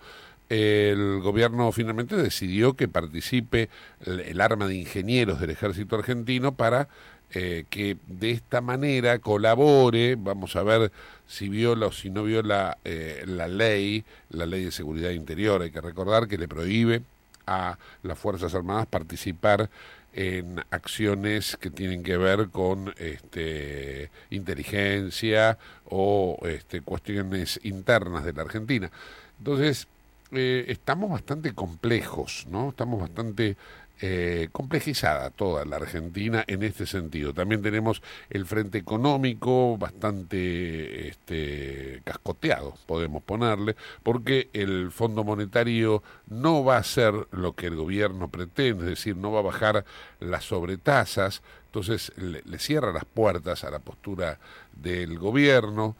el gobierno finalmente decidió que participe el arma de ingenieros del ejército argentino para eh, que de esta manera colabore, vamos a ver si viola o si no viola eh, la ley, la ley de seguridad interior, hay que recordar que le prohíbe a las Fuerzas Armadas participar en acciones que tienen que ver con este, inteligencia o este, cuestiones internas de la Argentina. Entonces, eh, estamos bastante complejos, ¿no? Estamos bastante eh, complejizada toda la Argentina en este sentido. También tenemos el frente económico bastante este, cascoteado, podemos ponerle, porque el Fondo Monetario no va a hacer lo que el gobierno pretende, es decir, no va a bajar las sobretasas, entonces le, cierra las puertas a la postura del gobierno.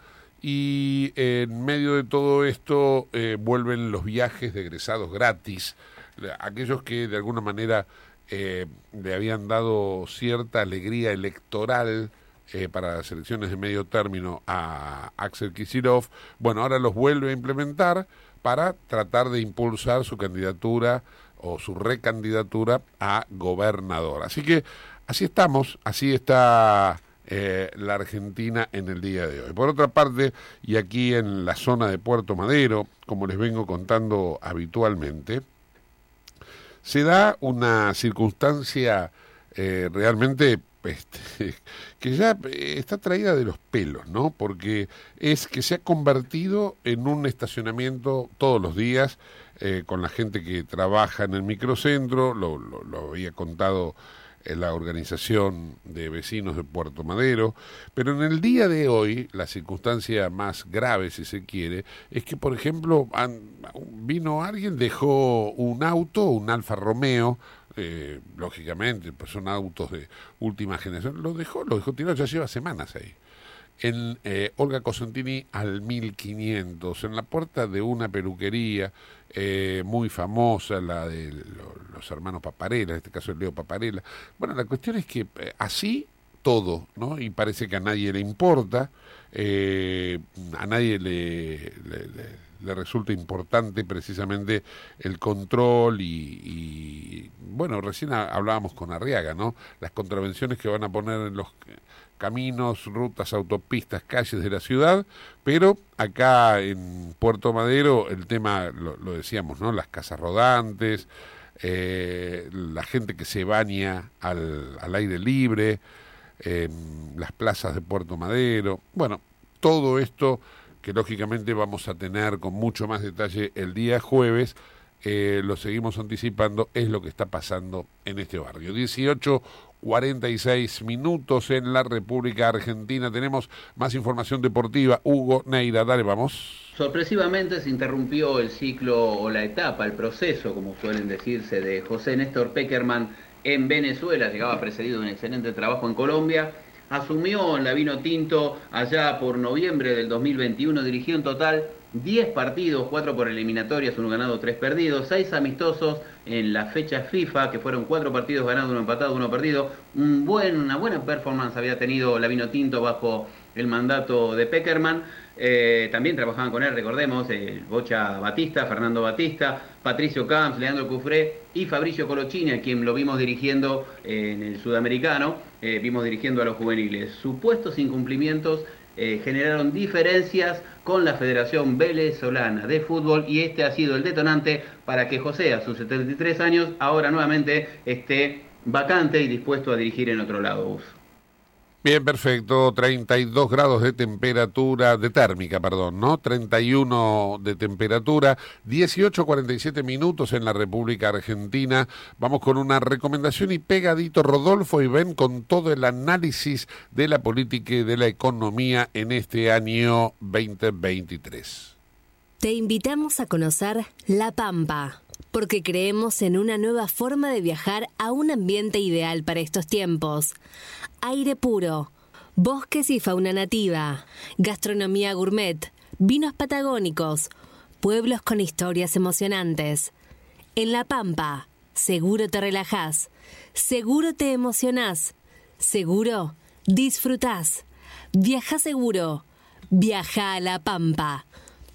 Y en medio de todo esto eh, vuelven los viajes de egresados gratis, aquellos que de alguna manera eh, le habían dado cierta alegría electoral eh, para las elecciones de medio término a Axel Kicillof, bueno, ahora los vuelve a implementar para tratar de impulsar su candidatura o su recandidatura a gobernador. Así que así estamos, así está eh, la Argentina en el día de hoy. Por otra parte, y aquí en la zona de Puerto Madero, como les vengo contando habitualmente, se da una circunstancia eh, realmente este, (laughs) que ya eh, está traída de los pelos, ¿no? Porque es que se ha convertido en un estacionamiento todos los días eh, con la gente que trabaja en el microcentro, lo, lo, lo había contado la organización de vecinos de Puerto Madero, pero en el día de hoy la circunstancia más grave, si se quiere, es que, por ejemplo, vino alguien, dejó un auto, un Alfa Romeo, eh, lógicamente, pues son autos de última generación, lo dejó, lo dejó tirado, ya lleva semanas ahí. En eh, Olga Cosentini al 1500, en la puerta de una peluquería eh, muy famosa, la de lo- los hermanos Paparela, en este caso el Leo Paparela. Bueno, la cuestión es que eh, así todo, ¿no? Y parece que a nadie le importa, eh, a nadie le, le- resulta importante precisamente el control y, bueno, recién ha- hablábamos con Arriaga, ¿no? Las contravenciones que van a poner en los caminos, rutas, autopistas, calles de la ciudad, pero acá en Puerto Madero el tema, lo, decíamos, ¿no? Las casas rodantes, eh, la gente que se baña al, al aire libre, eh, las plazas de Puerto Madero, bueno, todo esto que lógicamente vamos a tener con mucho más detalle el día jueves, eh, lo seguimos anticipando, es lo que está pasando en este barrio. 18 46 minutos en la República Argentina. Tenemos más información deportiva. Hugo Neira, dale, vamos. Sorpresivamente se interrumpió el ciclo o la etapa, el proceso, como suelen decirse, de José Néstor Peckerman en Venezuela. Llegaba precedido de un excelente trabajo en Colombia. Asumió en la Vino Tinto allá por noviembre del 2021. Dirigió en total 10 partidos, 4 por eliminatorias, uno ganado, 3 perdidos, 6 amistosos en la fecha FIFA, que fueron 4 partidos ganados, uno empatado, uno perdido. Un buen, una buena performance había tenido la Vino Tinto bajo el mandato de Peckerman. Eh, también trabajaban con él, recordemos, el Bocha Batista, Fernando Batista, Patricio Camps, Leandro Cufré y Fabricio Colocini, a quien lo vimos dirigiendo eh, en el sudamericano, eh, vimos dirigiendo a los juveniles. Supuestos incumplimientos eh, generaron diferencias con la Federación Venezolana de Fútbol y este ha sido el detonante para que José, a sus 73 años, ahora nuevamente esté vacante y dispuesto a dirigir en otro lado. Bien, perfecto. 32 grados de temperatura, de térmica, perdón, ¿no? 31 de temperatura, 18.47 minutos en la República Argentina. Vamos con una recomendación y pegadito Rodolfo y ven con todo el análisis de la política y de la economía en este año 2023. Te invitamos a conocer La Pampa, porque creemos en una nueva forma de viajar a un ambiente ideal para estos tiempos. Aire puro, bosques y fauna nativa, gastronomía gourmet, vinos patagónicos, pueblos con historias emocionantes. En La Pampa, seguro te relajás, seguro te emocionás, seguro disfrutás. Viaja seguro, viaja a La Pampa.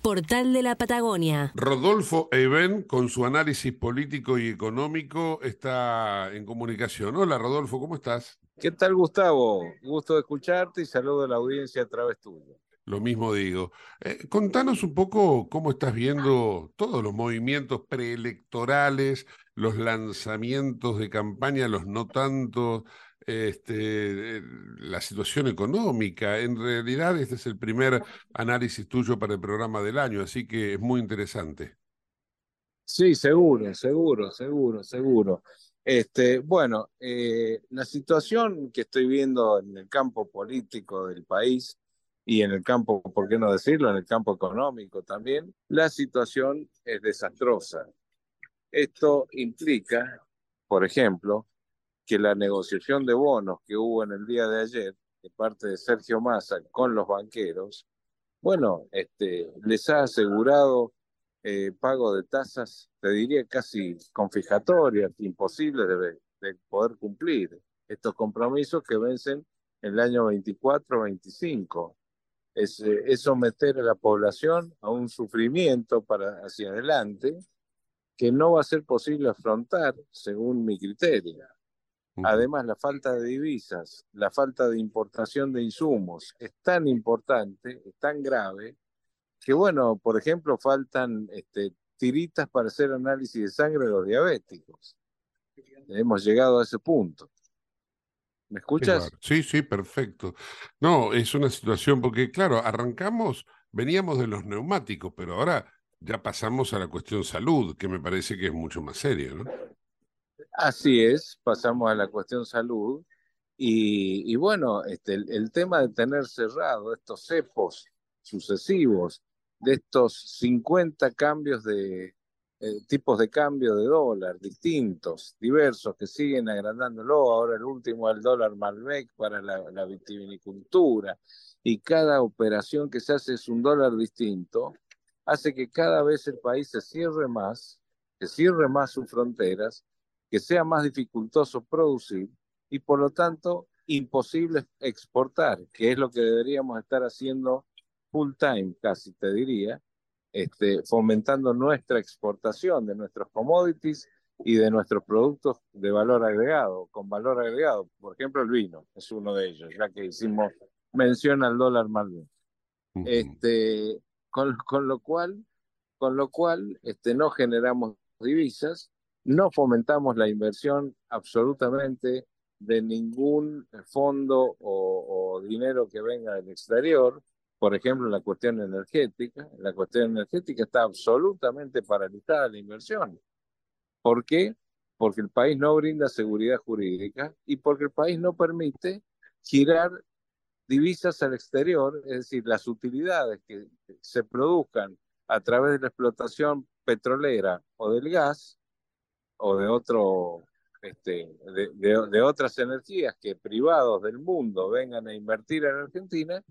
Portal de la Patagonia. Rodolfo Eben, con su análisis político y económico, está en comunicación. Hola, Rodolfo, ¿cómo estás? ¿Qué tal, Gustavo? Gusto de escucharte y saludo a la audiencia a través tuyo. Lo mismo digo. Eh, contanos un poco cómo estás viendo todos los movimientos preelectorales, los lanzamientos de campaña, los no tanto, este, eh, la situación económica. En realidad, este es el primer análisis tuyo para el programa del año, así que es muy interesante. Sí, seguro, seguro, seguro, seguro. Este, bueno, eh, la situación que estoy viendo en el campo político del país y en el campo, ¿por qué no decirlo?, en el campo económico también, la situación es desastrosa. Esto implica, por ejemplo, que la negociación de bonos que hubo en el día de ayer de parte de Sergio Massa con los banqueros, bueno, este, les ha asegurado eh, pago de tasas, te diría casi confijatorias, imposibles de, de poder cumplir estos compromisos que vencen en el año 24-25. es, eh, es someter a la población a un sufrimiento para hacia adelante que no va a ser posible afrontar según mi criterio. Además, la falta de divisas, la falta de importación de insumos es tan importante, es tan grave, que bueno, por ejemplo, faltan este, tiritas para hacer análisis de sangre de los diabéticos. Hemos llegado a ese punto. ¿Me escuchas? Sí, sí, perfecto. No, es una situación porque, claro, arrancamos, veníamos de los neumáticos, pero ahora ya pasamos a la cuestión salud, que me parece que es mucho más serio, ¿no? Así es, pasamos a la cuestión salud. Y, bueno, este, el, tema de tener cerrado estos cepos sucesivos, de estos 50 cambios de eh, tipos de cambio de dólar distintos, diversos, que siguen agrandándolo. Ahora el último, el dólar Malbec para la, la vitivinicultura. Y cada operación que se hace es un dólar distinto, hace que cada vez el país se cierre más, que cierre más sus fronteras, que sea más dificultoso producir y por lo tanto imposible exportar, que es lo que deberíamos estar haciendo full time, casi te diría, este, fomentando nuestra exportación de nuestros commodities y de nuestros productos de valor agregado, con valor agregado. Por ejemplo, el vino es uno de ellos, ya que hicimos mención al dólar Malbec. Este, con, con lo cual, con lo cual este, no generamos divisas, no fomentamos la inversión absolutamente de ningún fondo o, dinero que venga del exterior, por ejemplo, la cuestión energética, en la cuestión energética está absolutamente paralizada la inversión. ¿Por qué? Porque el país no brinda seguridad jurídica y porque el país no permite girar divisas al exterior, es decir, las utilidades que se produzcan a través de la explotación petrolera o del gas o de otro este, de, de, de otras energías que privados del mundo vengan a invertir en Argentina,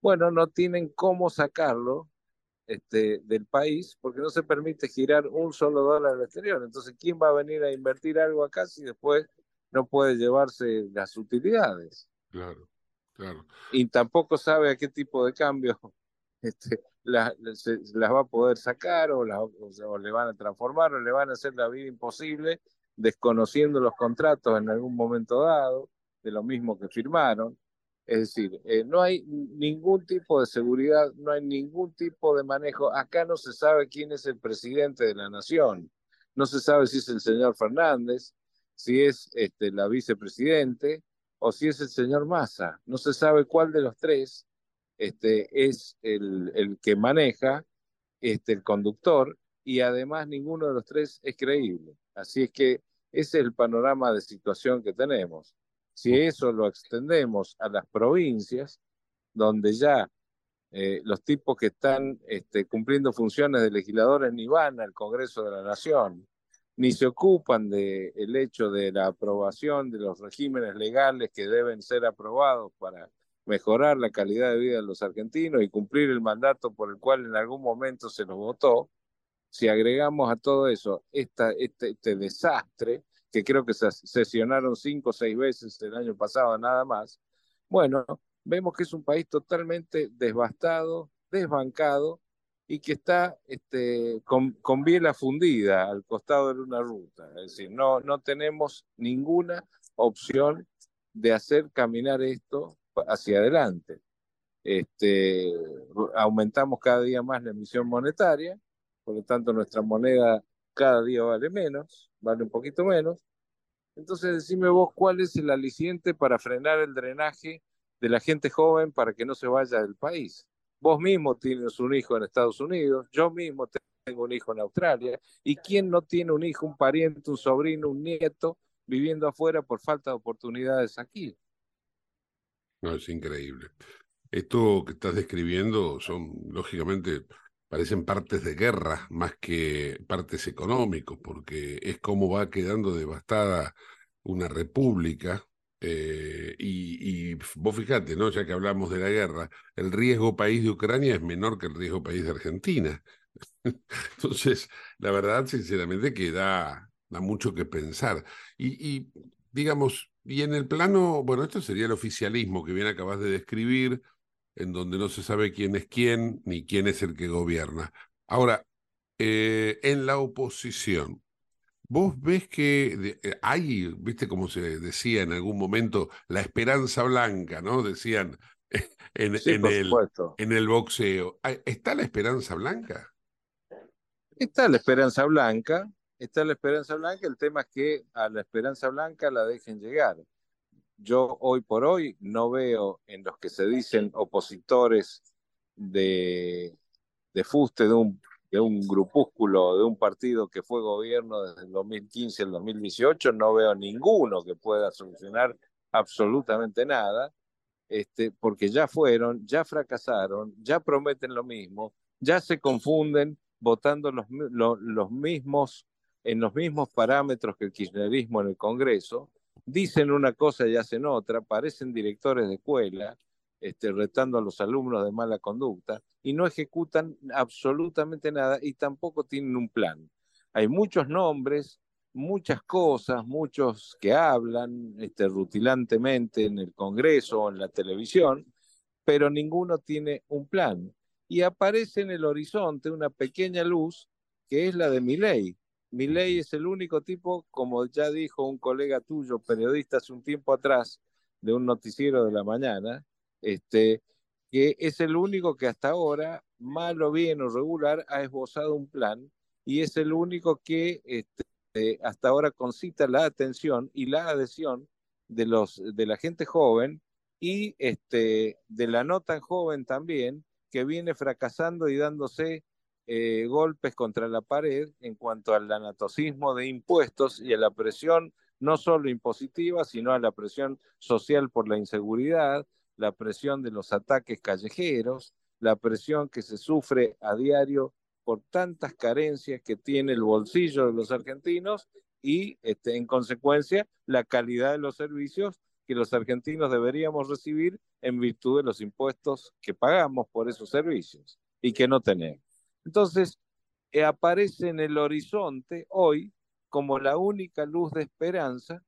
bueno, no tienen cómo sacarlo este, del país porque no se permite girar un solo dólar al exterior. Entonces, ¿quién va a venir a invertir algo acá si después no puede llevarse las utilidades? Claro, claro. Y tampoco sabe a qué tipo de cambio (laughs) este, la- se- las va a poder sacar o, la- o o le van a transformar o le van a hacer la vida imposible desconociendo los contratos en algún momento dado, de lo mismo que firmaron. Es decir, eh, no hay ningún tipo de seguridad, no hay ningún tipo de manejo. Acá no se sabe quién es el presidente de la nación. No se sabe si es el señor Fernández, si es este, la vicepresidente o si es el señor Massa. No se sabe cuál de los tres este, es el, el que maneja, este, el conductor, y además ninguno de los tres es creíble. Así es que ese es el panorama de situación que tenemos. Si eso lo extendemos a las provincias, donde ya eh, los tipos que están este, cumpliendo funciones de legisladores ni van al Congreso de la Nación, ni se ocupan del el hecho de la aprobación de los regímenes legales que deben ser aprobados para mejorar la calidad de vida de los argentinos y cumplir el mandato por el cual en algún momento se los votó, si agregamos a todo eso esta, este, este desastre, que creo que se sesionaron cinco o seis veces el año pasado nada más, bueno, vemos que es un país totalmente devastado, desbancado y que está este, con, con biela fundida al costado de una ruta. Es decir, no, no tenemos ninguna opción de hacer caminar esto hacia adelante. Este, aumentamos cada día más la emisión monetaria, por lo tanto nuestra moneda cada día vale menos, vale un poquito menos. Entonces decime vos cuál es el aliciente para frenar el drenaje de la gente joven para que no se vaya del país. Vos mismo tienes un hijo en Estados Unidos, yo mismo tengo un hijo en Australia, y quién no tiene un hijo, un pariente, un sobrino, un nieto viviendo afuera por falta de oportunidades aquí. No, es increíble. Esto que estás describiendo son, lógicamente, parecen partes de guerra más que partes económicos, porque es como va quedando devastada una república. eh, y, y vos fijate, ¿no? Ya que hablamos de la guerra, el riesgo país de Ucrania es menor que el riesgo país de Argentina. (laughs) Entonces, la verdad, sinceramente, que da, da mucho que pensar. Y, y, digamos, y en el plano, bueno, esto sería el oficialismo que bien acabas de describir, en donde no se sabe quién es quién ni quién es el que gobierna. Ahora, eh, en la oposición, vos ves que eh, hay, viste como se decía en algún momento, la esperanza blanca, ¿no? Decían (laughs) en, Sí, en por el, en el boxeo. ¿Hay- ¿Está la esperanza blanca? Está la esperanza blanca, está la esperanza blanca, el tema es que a la esperanza blanca la dejen llegar. Yo hoy por hoy no veo en los que se dicen opositores de, de fuste de un, de un grupúsculo, de un partido que fue gobierno desde el 2015 al 2018, no veo ninguno que pueda solucionar absolutamente nada, este, porque ya fueron, ya fracasaron, ya prometen lo mismo, ya se confunden votando los, mi- lo- los mismos, en los mismos parámetros que el kirchnerismo en el Congreso, dicen una cosa y hacen otra, parecen directores de escuela, este, retando a los alumnos de mala conducta, y no ejecutan absolutamente nada y tampoco tienen un plan. Hay muchos nombres, muchas cosas, muchos que hablan este, rutilantemente en el Congreso o en la televisión, pero ninguno tiene un plan. Y aparece en el horizonte una pequeña luz que es la de Milei. Milei es el único tipo, como ya dijo un colega tuyo, periodista hace un tiempo atrás, de un noticiero de la mañana, este, que es el único que hasta ahora, mal o bien o regular, ha esbozado un plan y es el único que este, hasta ahora concita la atención y la adhesión de, los, de la gente joven y este, de la no tan joven también, que viene fracasando y dándose eh, golpes contra la pared en cuanto al anatocismo de impuestos y a la presión no solo impositiva, sino a la presión social por la inseguridad, la presión de los ataques callejeros, la presión que se sufre a diario por tantas carencias que tiene el bolsillo de los argentinos y, este, en consecuencia, la calidad de los servicios que los argentinos deberíamos recibir en virtud de los impuestos que pagamos por esos servicios y que no tenemos. Entonces, eh, aparece en el horizonte hoy como la única luz de esperanza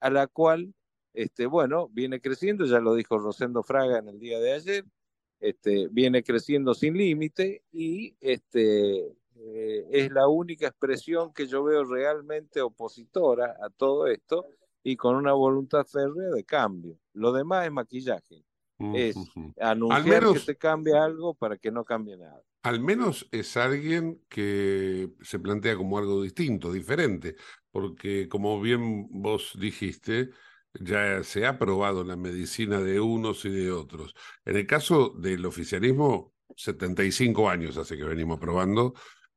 a la cual, este, bueno, viene creciendo, ya lo dijo Rosendo Fraga en el día de ayer, este, viene creciendo sin límite y este, eh, es la única expresión que yo veo realmente opositora a todo esto y con una voluntad férrea de cambio. Lo demás es maquillaje, es anunciar menos- que se cambie algo para que no cambie nada. Al menos es alguien que se plantea como algo distinto, diferente, porque como bien vos dijiste, ya se ha probado la medicina de unos y de otros. En el caso del oficialismo, 75 años hace que venimos probando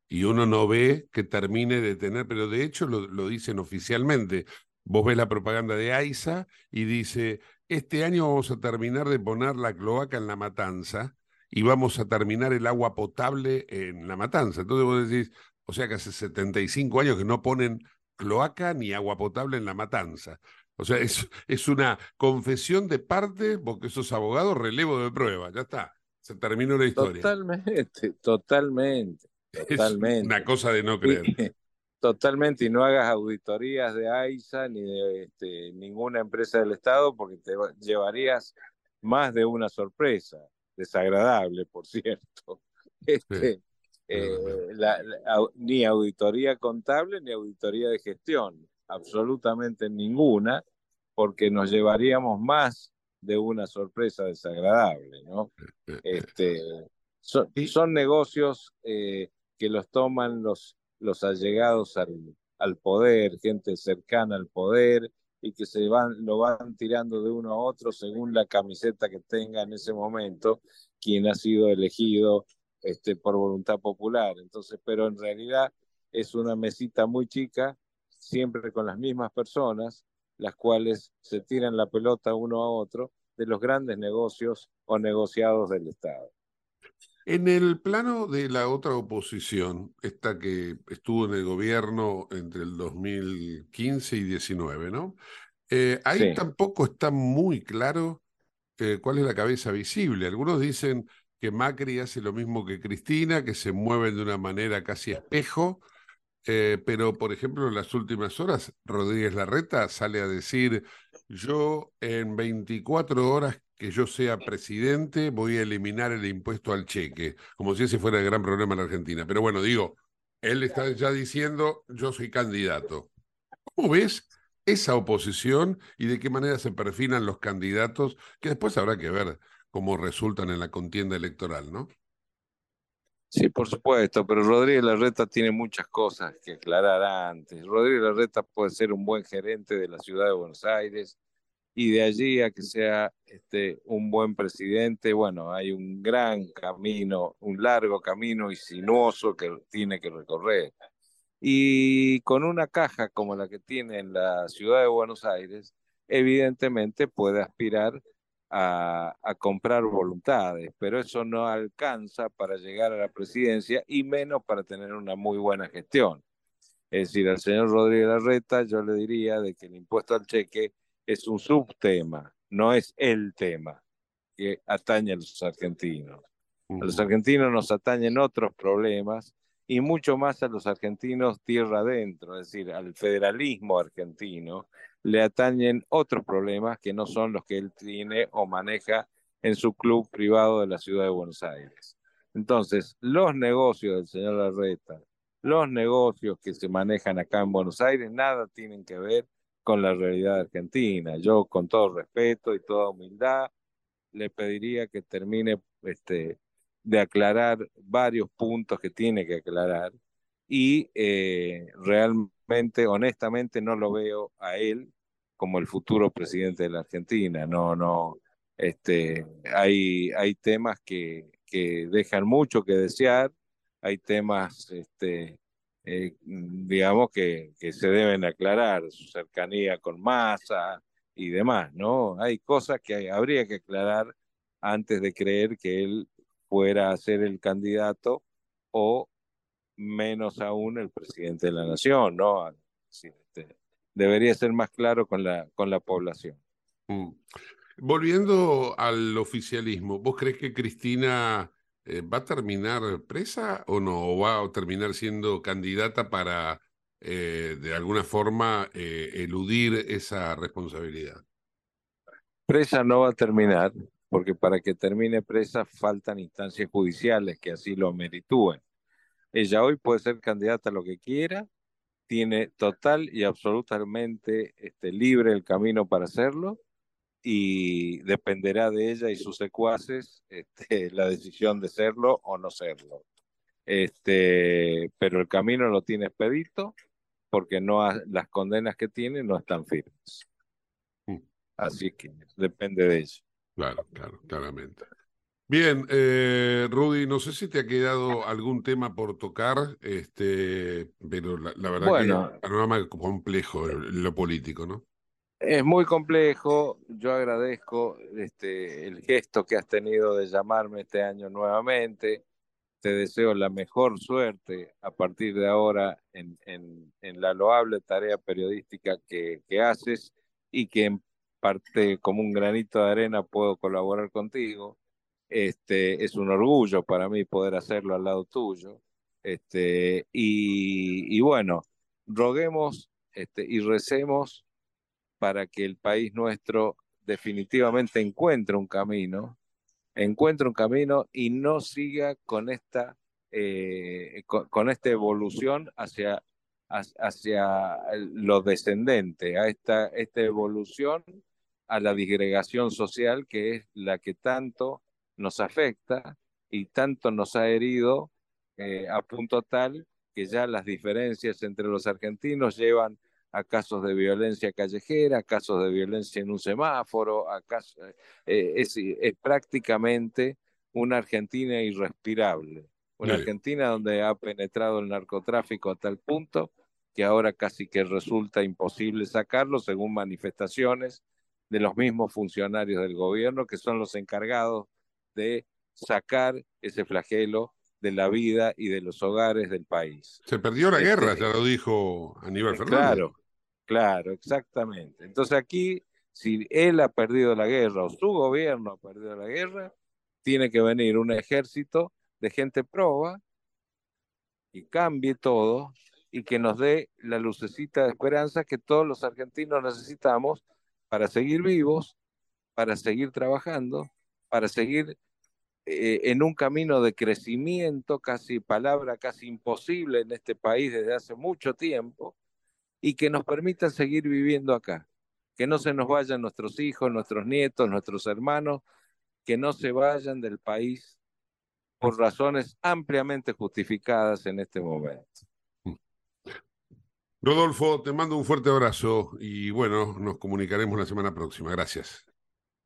y uno no ve que termine de tener, pero de hecho lo, dicen oficialmente. Vos ves la propaganda de AISA y dice, este año vamos a terminar de poner la cloaca en la matanza y vamos a terminar el agua potable en La Matanza. Entonces vos decís, o sea que hace 75 años que no ponen cloaca ni agua potable en La Matanza. O sea, es, es una confesión de parte, porque sos abogado, relevo de prueba, ya está, se terminó la historia. Totalmente, totalmente, (laughs) Es totalmente. una cosa de no creer. (laughs) Totalmente, y no hagas auditorías de AISA ni de este, ninguna empresa del Estado porque te va- llevarías más de una sorpresa, desagradable, por (laughs) cierto. Este, eh, la- la- au- ni auditoría contable ni auditoría de gestión, absolutamente ninguna, porque nos llevaríamos más de una sorpresa desagradable, ¿no? Este, son, son negocios eh, que los toman los, los allegados al, al poder, gente cercana al poder, y que se van, lo van tirando de uno a otro según la camiseta que tenga en ese momento quien ha sido elegido este, por voluntad popular. Entonces, pero en realidad es una mesita muy chica, siempre con las mismas personas, las cuales se tiran la pelota uno a otro de los grandes negocios o negociados del Estado. En el plano de la otra oposición, esta que estuvo en el gobierno entre el 2015 y 19, ¿no? Eh, ahí Sí. tampoco está muy claro eh, cuál es la cabeza visible. Algunos dicen que Macri hace lo mismo que Cristina, que se mueven de una manera casi espejo, eh, pero por ejemplo en las últimas horas Rodríguez Larreta sale a decir, yo en 24 horas que yo sea presidente, voy a eliminar el impuesto al cheque, como si ese fuera el gran problema en la Argentina. Pero bueno, digo, él está ya diciendo, yo soy candidato. ¿Cómo ves esa oposición y de qué manera se perfilan los candidatos, que después habrá que ver cómo resultan en la contienda electoral, ¿no? Sí, por supuesto, pero Rodríguez Larreta tiene muchas cosas que aclarar antes. Rodríguez Larreta puede ser un buen gerente de la ciudad de Buenos Aires y de allí a que sea este, un buen presidente, bueno, hay un gran camino, un largo camino y sinuoso que tiene que recorrer. Y con una caja como la que tiene en la ciudad de Buenos Aires, evidentemente puede aspirar a, a, comprar voluntades, pero eso no alcanza para llegar a la presidencia y menos para tener una muy buena gestión. Es decir, al señor Rodríguez Larreta yo le diría de que el impuesto al cheque es un subtema, no es el tema que atañe a los argentinos. A los argentinos nos atañen otros problemas y mucho más a los argentinos tierra adentro, es decir, al federalismo argentino, le atañen otros problemas que no son los que él tiene o maneja en su club privado de la ciudad de Buenos Aires. Entonces, los negocios del señor Larreta, los negocios que se manejan acá en Buenos Aires, nada tienen que ver con la realidad argentina. Yo, con todo respeto y toda humildad, le pediría que termine este, de aclarar varios puntos que tiene que aclarar y eh, realmente, honestamente, no lo veo a él como el futuro presidente de la Argentina. No, no, este, hay, hay temas que, que dejan mucho que desear, hay temas, este, eh, digamos, que, que se deben aclarar, su cercanía con Massa y demás, ¿no? Hay cosas que habría que aclarar antes de creer que él fuera a ser el candidato o menos aún el presidente de la nación, ¿no? Este, debería ser más claro con la, con la población. Mm. Volviendo al oficialismo, ¿vos crees que Cristina eh, va a terminar presa o no? ¿O va a terminar siendo candidata para, eh, de alguna forma, eh, eludir esa responsabilidad? Presa no va a terminar, porque para que termine presa faltan instancias judiciales que así lo meritúen. Ella hoy puede ser candidata a lo que quiera, tiene total y absolutamente este, libre el camino para hacerlo y dependerá de ella y sus secuaces (laughs) este, la decisión de serlo o no serlo. Este, pero el camino lo tiene expedito porque no ha, las condenas que tiene no están firmes. Así que depende de ella. Claro, claro, claramente. Bien, eh, Rudy, no sé si te ha quedado algún tema por tocar, este, pero la, la verdad Bueno. que el panorama es complejo, lo político, ¿no? Es muy complejo. Yo agradezco este, el gesto que has tenido de llamarme este año nuevamente. Te deseo la mejor suerte a partir de ahora en, la loable tarea periodística que, haces y que en parte como un granito de arena puedo colaborar contigo. Este, es un orgullo para mí poder hacerlo al lado tuyo. Este, y, bueno, roguemos y recemos para que el país nuestro definitivamente encuentre un camino, encuentre un camino y no siga con esta, eh, con, esta evolución hacia, hacia lo descendente, a esta, esta evolución a la disgregación social que es la que tanto nos afecta y tanto nos ha herido eh, a punto tal que ya las diferencias entre los argentinos llevan a casos de violencia callejera, a casos de violencia en un semáforo, a casos, eh, es, es, prácticamente una Argentina irrespirable, una. Argentina donde ha penetrado el narcotráfico a tal punto que ahora casi que resulta imposible sacarlo según manifestaciones de los mismos funcionarios del gobierno que son los encargados de sacar ese flagelo de la vida y de los hogares del país. Se perdió la este, guerra, ya lo dijo Aníbal Fernández. Claro, claro, exactamente. Entonces aquí, si él ha perdido la guerra o su gobierno ha perdido la guerra, tiene que venir un ejército de gente proba y cambie todo y que nos dé la lucecita de esperanza que todos los argentinos necesitamos para seguir vivos para seguir trabajando, para seguir eh, en un camino de crecimiento, casi palabra casi imposible en este país desde hace mucho tiempo, y que nos permita seguir viviendo acá. Que no se nos vayan nuestros hijos, nuestros nietos, nuestros hermanos, que no se vayan del país por razones ampliamente justificadas en este momento. Rodolfo, te mando un fuerte abrazo y bueno, nos comunicaremos la semana próxima. Gracias.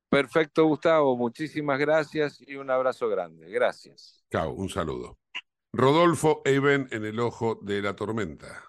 Perfecto, Gustavo. Muchísimas gracias y un abrazo grande. Gracias. Chao, un saludo. Rodolfo Eben en el ojo de la tormenta.